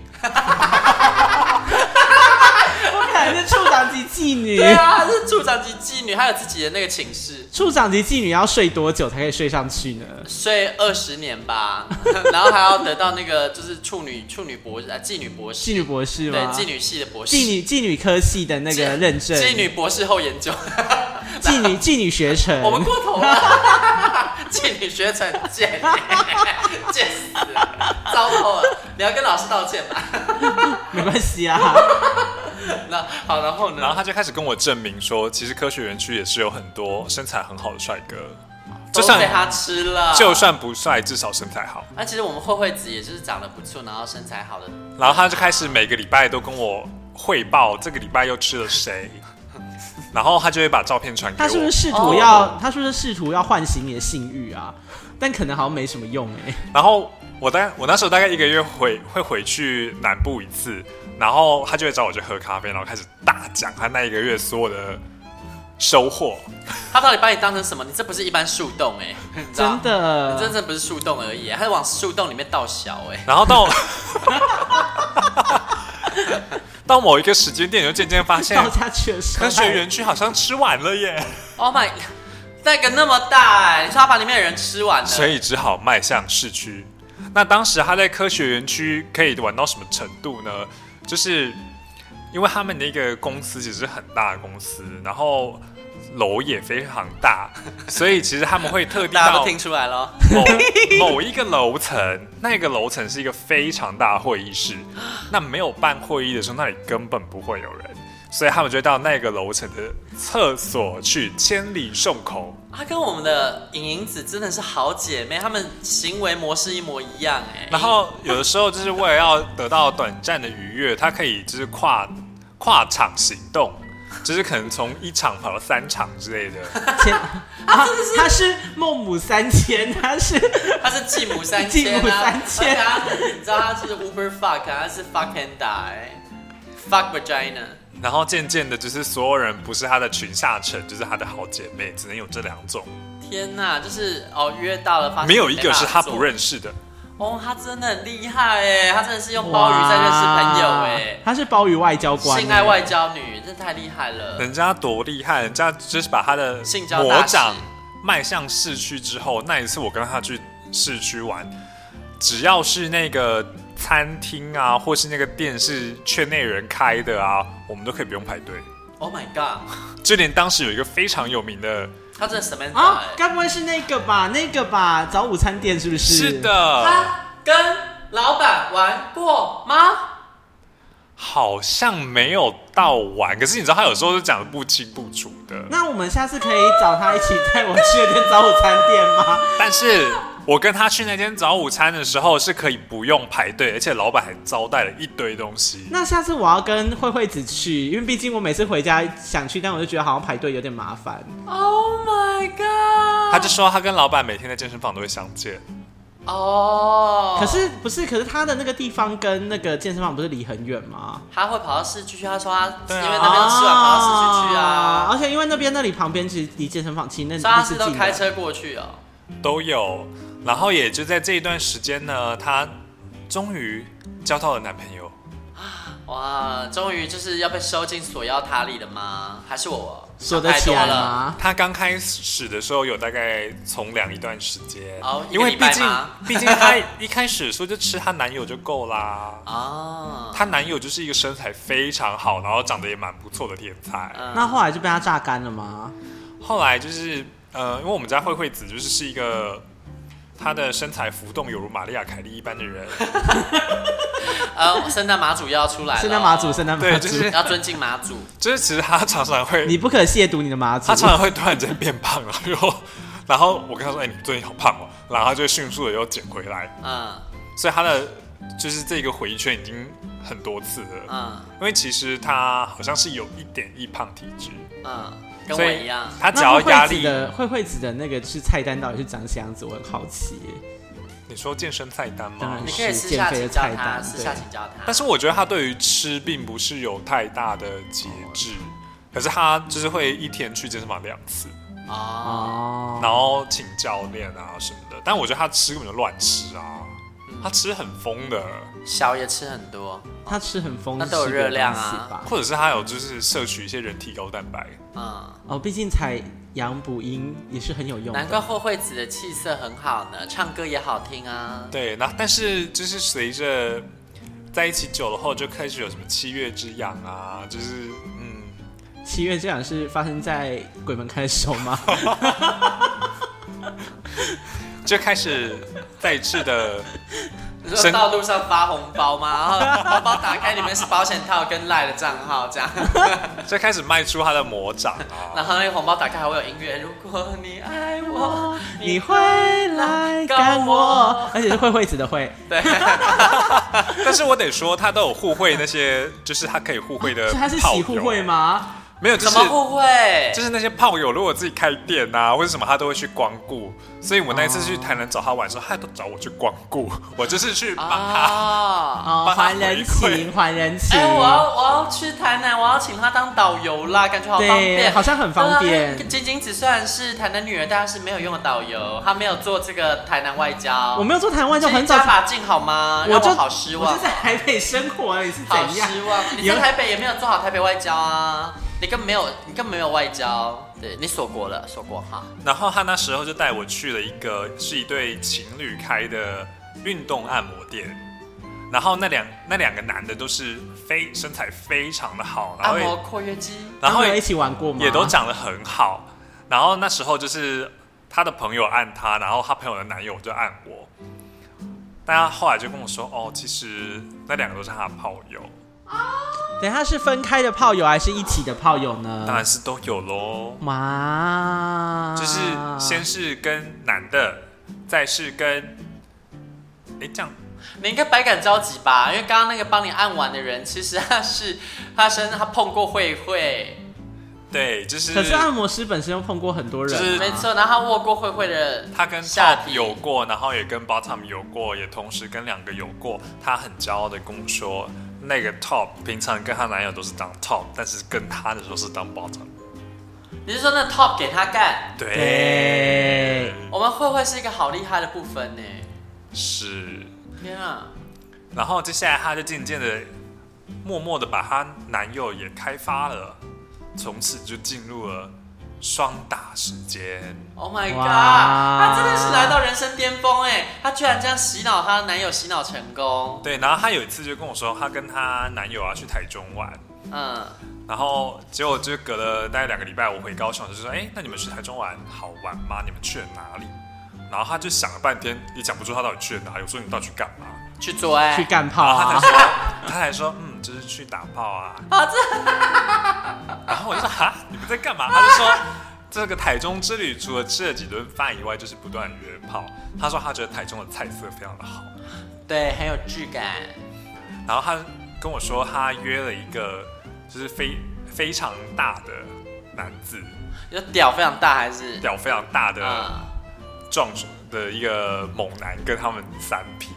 是处长级妓女，对啊，她是处长级妓女，还有自己的那个寝室。处长级妓女要睡多久才可以睡上去呢？睡二十年吧，然后还要得到那个就是处女处女博士啊，妓女博士，妓女博士对，妓女系的博士，妓女妓女科系的那个认证，妓女博士后研究，妓女 妓女学成，我们过头了，妓女学成贱，贱死了，糟透了，你要跟老师道歉吧？没关系啊。那好，然后呢？然后他就开始跟我证明说，其实科学园区也是有很多身材很好的帅哥，就算被他吃了，就算不帅，至少身材好。那其实我们慧慧子也就是长得不错，然后身材好的。然后他就开始每个礼拜都跟我汇报这个礼拜又吃了谁，然后他就会把照片传给我。他是不是试图要？哦、他是不是试图要唤醒你的性欲啊？但可能好像没什么用哎。然后我大概我那时候大概一个月回会回去南部一次。然后他就会找我去喝咖啡，然后开始大讲他那一个月所有的收获。他到底把你当成什么？你这不是一般树洞 哎，真的，你真正不是树洞而已，他是往树洞里面倒小哎。然后到 到某一个时间点，就渐渐发现，科学园区好像吃完了耶。Oh my，那个那么大哎，你说他把里面的人吃完了，所以只好迈向市区。那当时他在科学园区可以玩到什么程度呢？就是因为他们那个公司其实是很大的公司，然后楼也非常大，所以其实他们会特地到大家都听出来了某 某一个楼层，那个楼层是一个非常大的会议室，那没有办会议的时候，那里根本不会有人。所以他们就到那个楼层的厕所去，千里送口。她跟我们的影影子真的是好姐妹，她们行为模式一模一样哎。然后有的时候就是为了要得到短暂的愉悦，她可以就是跨跨场行动，就是可能从一场跑到三场之类的。千 啊，他是孟母三迁，她是她是继母三迁，继母三迁。你知道她是 Uber Fuck，她是 Fuck and Die，Fuck Vagina。然后渐渐的，就是所有人不是他的群下臣，就是他的好姐妹，只能有这两种。天哪，就是哦，约到了，发现没有一个是他不认识的。哦，他真的很厉害哎，他真的是用鲍鱼在认识朋友哎，他是鲍鱼外交官，性爱外交女，这太厉害了。人家多厉害，人家就是把他的魔掌迈向市区之后，那一次我跟他去市区玩，只要是那个。餐厅啊，或是那个店是圈内人开的啊，我们都可以不用排队。Oh my god！就连当时有一个非常有名的，他这什么啊？该不会是那个吧？那个吧？早午餐店是不是？是的。他跟老板玩过吗？好像没有到玩，可是你知道他有时候是讲的不清不楚的。那我们下次可以找他一起带我去那间早午餐店吗？但是。我跟他去那间早午餐的时候是可以不用排队，而且老板还招待了一堆东西。那下次我要跟慧慧子去，因为毕竟我每次回家想去，但我就觉得好像排队有点麻烦。Oh my god！他就说他跟老板每天在健身房都会相见。哦，可是不是？可是他的那个地方跟那个健身房不是离很远吗？他会跑到市区去。他说他因为那边吃完跑到市区去啊，而且因为那边那里旁边其实离健身房其实那所以他那是近的是都开车过去哦。都有，然后也就在这一段时间呢，她终于交到了男朋友。哇，终于就是要被收进锁妖塔里了吗？还是我锁得起来想太多了？吗？她刚开始的时候有大概从良一段时间，哦因为毕竟吗 毕竟她一开始说就吃她男友就够啦。啊，她男友就是一个身材非常好，然后长得也蛮不错的天才。嗯那后来就被她榨干了吗？后来就是呃，因为我们家慧慧子就是是一个她的身材浮动犹如玛利亚凯莉一般的人，呃，圣诞马祖要出来了，圣诞马祖，圣诞马祖，对就是要尊敬马祖。就是其实她常常会你不可亵渎你的马祖。她常常会突然间变胖了，然后，然后我跟她说：“哎、你最近好胖哦。”然后她就会迅速的又减回来，嗯所以她的就是这个回圈已经很多次了。嗯因为其实她好像是有一点易胖体质，嗯，跟我所以一样。他只要压力，子的慧慧子的那个就是菜单到底是长什么样子？我很好奇。你说健身菜单吗当然？你可以私下请教减肥的菜他，单私下请教他。但是我觉得他对于吃并不是有太大的节制，可是他就是会一天去健身房两次，哦，哦，然后请教练啊什么的。但我觉得他吃根本就乱吃啊，嗯他吃很疯的。小也吃很多，他吃很丰，那都有热量啊？或者是他有就是摄取一些人体高蛋白，嗯，哦，毕竟采阳补阴也是很有用的。难怪后惠子的气色很好呢，唱歌也好听啊。对，那但是就是随着在一起久了后，就开始有什么七月之痒啊，就是嗯，七月这样是发生在鬼门开的时候吗？就开始再一次的，你说道路上发红包吗？然后包包打开里面是保险套跟赖的账号这样，就开始迈出他的魔掌啊。然后那个红包打开还会有音乐。如果你爱我，你会来干我，而且是慧慧子的慧。对，但是我得说，他都有互惠那些，就是他可以互惠的他是喜互惠吗？没有，就是？就是那些炮友，如果自己开店啊，或者什么，他都会去光顾。所以我那一次去台南找他玩的时候，他都找我去光顾，我就是去帮他。啊。哦，帮他还人情，还人情。哎、我要我要去台南，我要请他当导游啦，感觉好方，便，好像很方便对啊。金金子虽然是台南女人，但是没有用的导游，他没有做这个台南外交。我没有做台湾，就很早加把劲好吗？我就我好失望我就，在台北生活，你是怎好样？失望。你在台北也没有做好台北外交啊，你根本没有，你根本没有外交，对你锁国了，锁国哈。然后他那时候就带我去了一个是一对情侣开的运动按摩店，然后那两那两个男的都是非身材非常的好，然后也按摩括约肌，然后也他们有一起玩过吗？也都长得很好。然后那时候就是他的朋友按他，然后他朋友的男友就按我。大家后来就跟我说，哦，其实那两个都是他的炮友，等下是分开的炮友还是一起的炮友呢？当然是都有喽。哇，就是先是跟男的，再是跟，哎，这样你应该百感交集吧？因为刚刚那个帮你按完的人，其实他是他身他碰过慧慧，对，就是可是按摩师本身又碰过很多人啊，就是没错，然后他握过慧慧的他跟下有过，然后也跟 bottom 有过，也同时跟两个有过。他很骄傲的跟我说，那个 top 平常跟她男友都是当 top，但是跟她的时候是当 bottom。你是说那 top 给他干？对，对我们慧慧是一个好厉害的部分呢。是。天啊！然后接下来，她就渐渐的、默默的把她男友也开发了，从此就进入了双打时间。Oh my god！哇她真的是来到人生巅峰哎！她居然这样洗脑她男友，洗脑成功。对，然后她有一次就跟我说，她跟她男友啊去台中玩，嗯，然后结果就隔了大概两个礼拜，我回高雄就说，哎，那你们去台中玩好玩吗？你们去了哪里？然后她就想了半天，也讲不出她到底去了哪里。我说你到底去干嘛？去做爱去干炮啊然后他才！说，他还说，嗯，就是去打炮啊。啊！这 然后我就说，哈，你们在干嘛？他就说，这个台中之旅除了吃了几顿饭以外，就是不断约炮。他说他觉得台中的菜色非常的好，对，很有质感。然后他跟我说，他约了一个就是非非常大的男子，就屌非常大还是屌非常大的壮的一个猛男，跟他们三 P。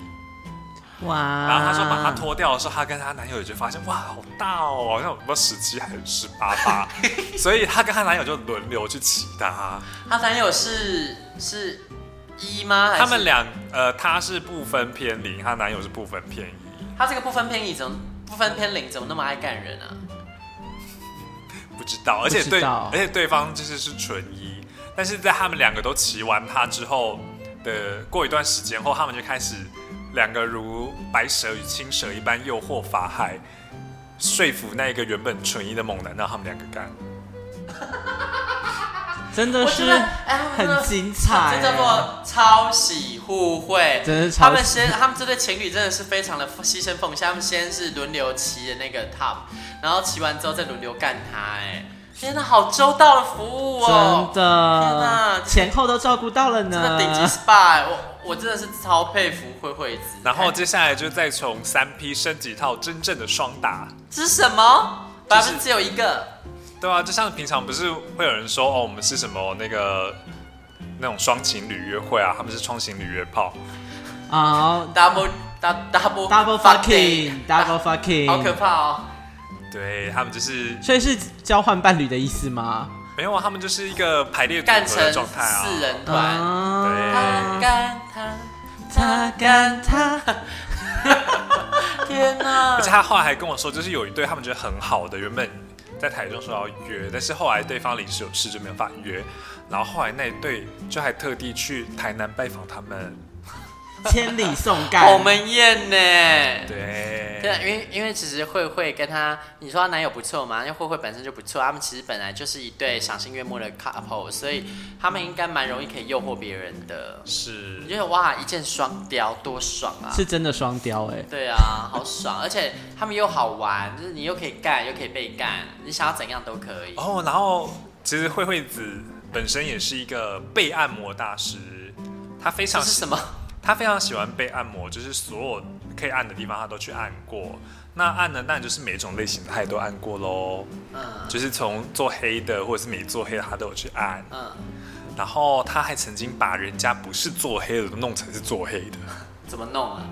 哇！然后她说把它脱掉的时候，她跟她男友就发现哇，好大哦，好像有没有十七还是十八八，所以她跟她男友就轮流去骑他。她男友是是一吗？他们俩呃，他是不分偏零，她男友是不分偏一。他这个不分偏一怎么不分偏零，怎么那么爱干人啊？不知道，而且对，而且对方就是是纯一，但是在他们两个都骑完他之后的过一段时间后，他们就开始。两个如白蛇与青蛇一般诱惑法海，说服那个原本纯一的猛男让他们两个干，真的是很精彩，这叫做超喜互惠。真的是他们先，他们这对情侣真的是非常的牺牲奉献。他们先是轮流骑的那个 top，然后骑完之后再轮流干他。哎，天哪，好周到的服务哦！真的，天哪，前后都照顾到了呢。真的顶级 SPA，我。我真的是超佩服慧慧子，然后接下来就再从三 P 升级套真正的双打。这是什么？百分之只有一个？对啊，就像平常不是会有人说哦，我们是什么那个那种双情侣约会啊，他们是双情侣约炮。啊、oh,，double double double fucking double fucking，好可怕哦。对他们就是，所以是交换伴侣的意思吗？没有啊，他们就是一个排列组合的状态啊，四人团。对，他干他，他干他。天哪！而且他后来还跟我说，就是有一对他们觉得很好的，原本在台中说要约，但是后来对方临时有事就没有办法约，然后后来那一对就还特地去台南拜访他们。千里送干，我们艳呢？对，对，因为因为其实慧慧跟她，你说她男友不错嘛？因为慧慧本身就不错，他们其实本来就是一对赏心悦目的 couple，所以他们应该蛮容易可以诱惑别人的。是，因为哇，一箭双雕多爽啊！是真的双雕哎。对啊，好爽，而且他们又好玩，就是你又可以干，又可以被干，你想要怎样都可以。哦，然后其实慧慧子本身也是一个被按摩大师，她非常是什么？他非常喜欢被按摩，就是所有可以按的地方他都去按过。那按呢，当然就是每种类型的他也都按过喽。嗯，就是从做黑的或者是没做黑的他都有去按。嗯，然后他还曾经把人家不是做黑的都弄成是做黑的。怎么弄啊？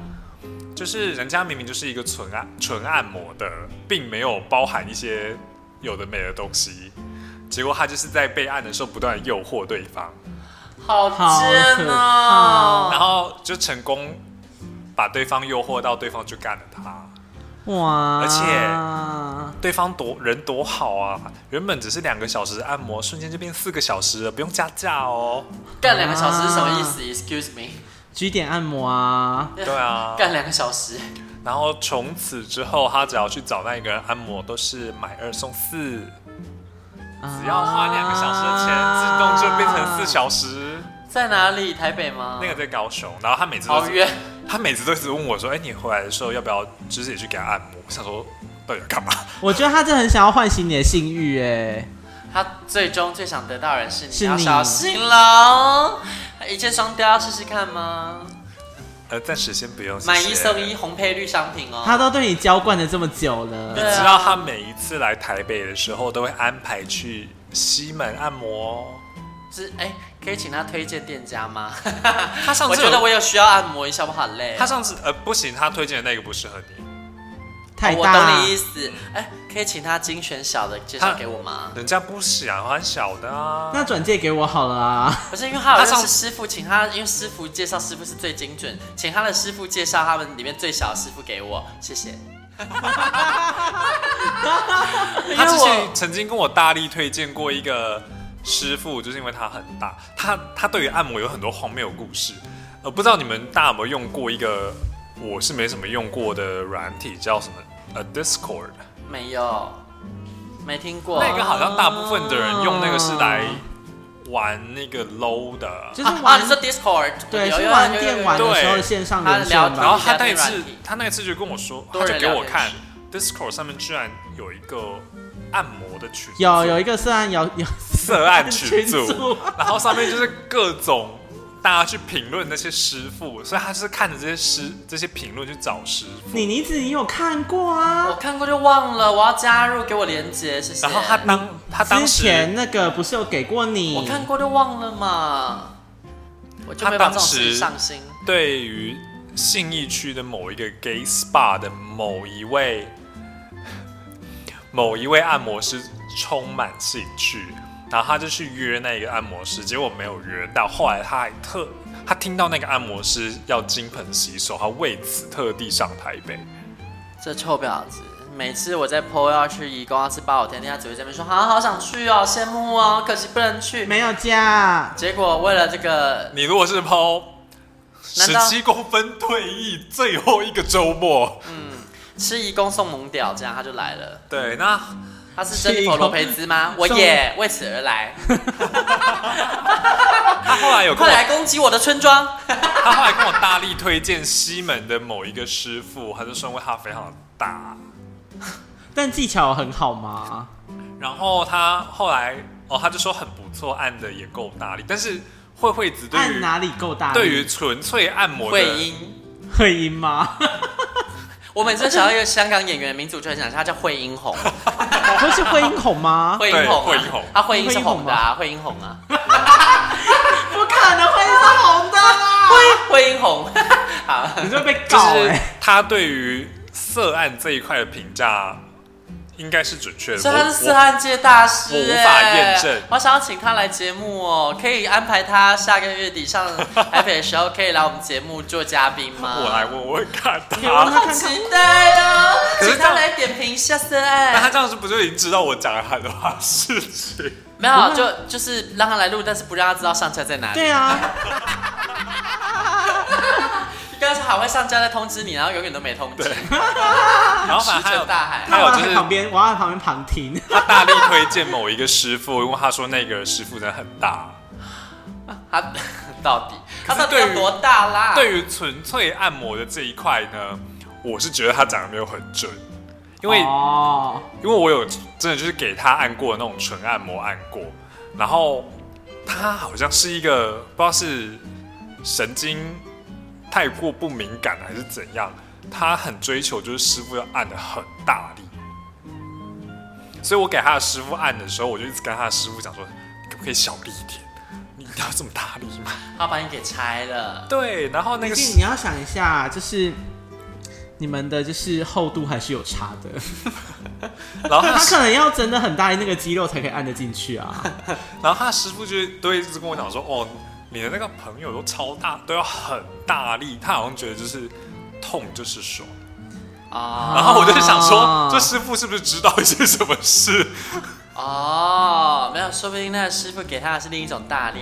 就是人家明明就是一个纯按纯按摩的，并没有包含一些有的没的东西，结果他就是在被按的时候不断的诱惑对方。好贱哦！然后就成功把对方诱惑到，对方就干了他。哇！而且对方多人多好啊！原本只是两个小时按摩，瞬间就变四个小时了，不用加价哦。干两个小时是什么意思？Excuse me？举点按摩啊？对啊，干两个小时。然后从此之后，他只要去找那一个人按摩，都是买二送四。只要花两个小时的钱，啊、自动就变成四小时。在哪里？台北吗？那个在高雄。然后他每次都是，远他每次都一直问我说：“哎、欸，你回来的时候要不要，就是也去给他按摩？”我想说，到底要干嘛？我觉得他真的很想要唤醒你的性欲，哎，他最终最想得到的人是你，是你要小心了。一箭双雕，要试试看吗？呃，暂时先不用。买一送一，红配绿商品哦。他都对你浇灌了这么久了，你知道他每一次来台北的时候，都会安排去西门按摩。是哎，可以请他推荐店家吗？他上次我觉得我有需要按摩一下，我好累。他上次呃不行，他推荐的那个不适合你。太大，我懂你意思。哎，可以请他精选小的介绍给我吗？人家不想很小的啊。那转介给我好了啊。不是因为他有认识师傅，请他因为师傅介绍师傅是最精准，请他的师傅介绍他们里面最小的师傅给我，谢谢。他之前曾经跟我大力推荐过一个师傅，就是因为他很大，他他对于按摩有很多荒谬故事。呃，不知道你们大家有没有用过一个？我是没什么用过的软体，叫什么？呃，Discord。没有，没听过。那个好像大部分的人用那个是来玩那个 low 的，就是玩的是 Discord，对，是玩电玩的时候线上连线。然后他那一次，他那一次就跟我说，他就给我看 Discord 上面居然有一个按摩的群，有有一个涉案有有涉案群组，然后上面就是各种。大家去评论那些师傅，所以他就是看着这些师这些评论去找师傅。你妮子，你有看过啊？我看过就忘了，我要加入，给我连接，谢谢。然后他当他当时之前那个不是有给过你？我看过就忘了嘛。我就没把这种事上心。对于信义区的某一个 gay spa 的某一位某一位按摩师充满兴趣。然后他就去约那个按摩师，结果没有约到。后来他还特，他听到那个按摩师要金盆洗手，他为此特地上台北。这臭婊子，每次我在 PO 要去义工要吃八宝天，他只会在那边说：“好好想去哦，羡慕哦，可惜不能去，没有假。”结果为了这个，你如果是 PO 十七公分退役最后一个周末，嗯，吃一公送猛屌，这样他就来了。对，那。他是珍妮佛罗培兹吗？我也为此而来。他后来有快来攻击我的村庄。他后来跟我大力推荐西门的某一个师傅，他就说因为他非常的大，但技巧很好吗？然后他后来哦，他就说很不错，按的也够大力。但是慧慧子对于按哪里够大力？对于纯粹按摩的会阴会阴吗？我每次想到一个香港演员的名字，我就很想他叫惠英红，不是惠英红吗？惠英红，惠英红，他惠英是红的啊，惠英红啊，不可能惠英是红的啊，惠 惠英红，好，你就被告哎。他对于色案这一块的评价。应该是准确的，所以他是四汉界大师，我无法验证。我想要请他来节目哦，可以安排他下个月底上台北的时候，可以来我们节目做嘉宾吗？我来问，我会看他。我好期待哦，请他来点评一下色按。那他这样子不就已经知道我讲了很多事情？没有，就就是让他来录，但是不让他知道上架在哪里。对啊。刚才还会上家再通知你，然后永远都没通知。然后反正还有大海，还有就是旁边，我在旁边旁听。他大力推荐某一个师傅，因为他说那个师傅真的很大。他到底他到底有多大啦？对于纯粹按摩的这一块呢，我是觉得他讲的没有很准，因为哦，因为我有真的就是给他按过那种纯按摩按过，然后他好像是一个不知道是神经。太过不敏感还是怎样？他很追求，就是师傅要按的很大力。所以我给他的师傅按的时候，我就一直跟他的师傅讲说：“可不可以小力一点？你一定要这么大力吗？”他把你给拆了。对，然后那个你要想一下，就是你们的就是厚度还是有差的。然后他，他可能要真的很大力，那个肌肉才可以按得进去啊。然后他的师傅就都一直跟我讲说：“哦。”你的那个朋友都超大，都要很大力，他好像觉得就是痛就是爽啊。然后我就想说，这师傅是不是知道一些什么事？哦，没有，说不定那个师傅给他的是另一种大力。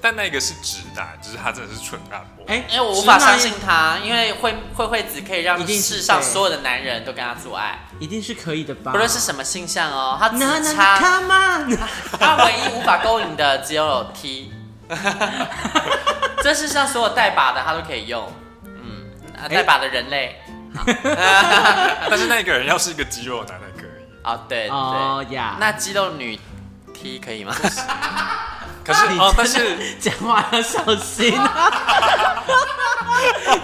但那个是直男，就是他真的是纯按摩。哎哎，我无法相信他，因为慧慧慧子可以让世上所有的男人都跟他做爱，一定是可以的吧？不论是什么性向哦，他只差 他唯一无法勾引的只有 T。这世上所有带把的，他都可以用。嗯，带把的人类。但是那个人要是一个肌肉男的可以。哦，对对。哦呀。那肌肉女踢可以吗？可是哦，但是讲话要小心啊。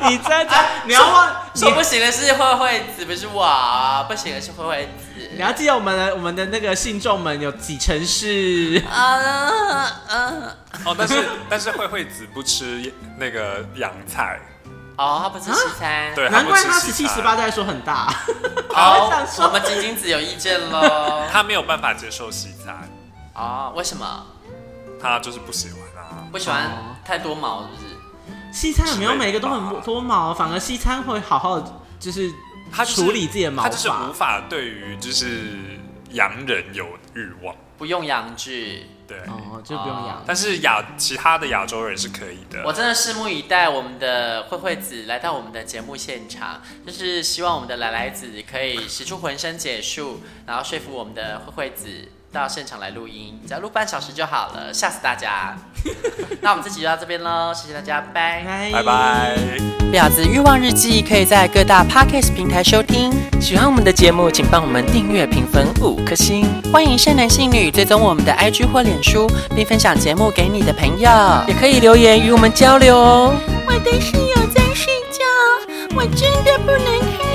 你在讲，你要说说不行的是慧慧子，不是我，不行的是慧慧子。你要记得我们的我们的那个信众们有几成是？啊啊。哦，但是但是慧慧子不吃那个洋菜。哦，他不吃西餐，对，难怪他十七十八在说很大。好，我们晶晶子有意见喽，他没有办法接受西餐。哦，为什么？他就是不喜欢啊，不喜欢太多毛，是不是？西餐有没有每个都很多毛，反而西餐会好好的就是他处理自己的毛发，他就是无法对于就是洋人有欲望，不用洋剧。对哦，就不用养。但是亚其他的亚洲人是可以的。我真的拭目以待，我们的慧慧子来到我们的节目现场，就是希望我们的来来子可以使出浑身解数，然后说服我们的慧慧子到现场来录音，只要录半小时就好了，吓死大家。那我们这集就到这边喽，谢谢大家，拜拜拜拜。婊子欲望日记可以在各大 Podcast 平台收听。喜欢我们的节目，请帮我们订阅、评分五颗星。欢迎善男信女追踪我们的 IG 或脸书，并分享节目给你的朋友，也可以留言与我们交流哦。我的室友在睡觉，我真的不能听。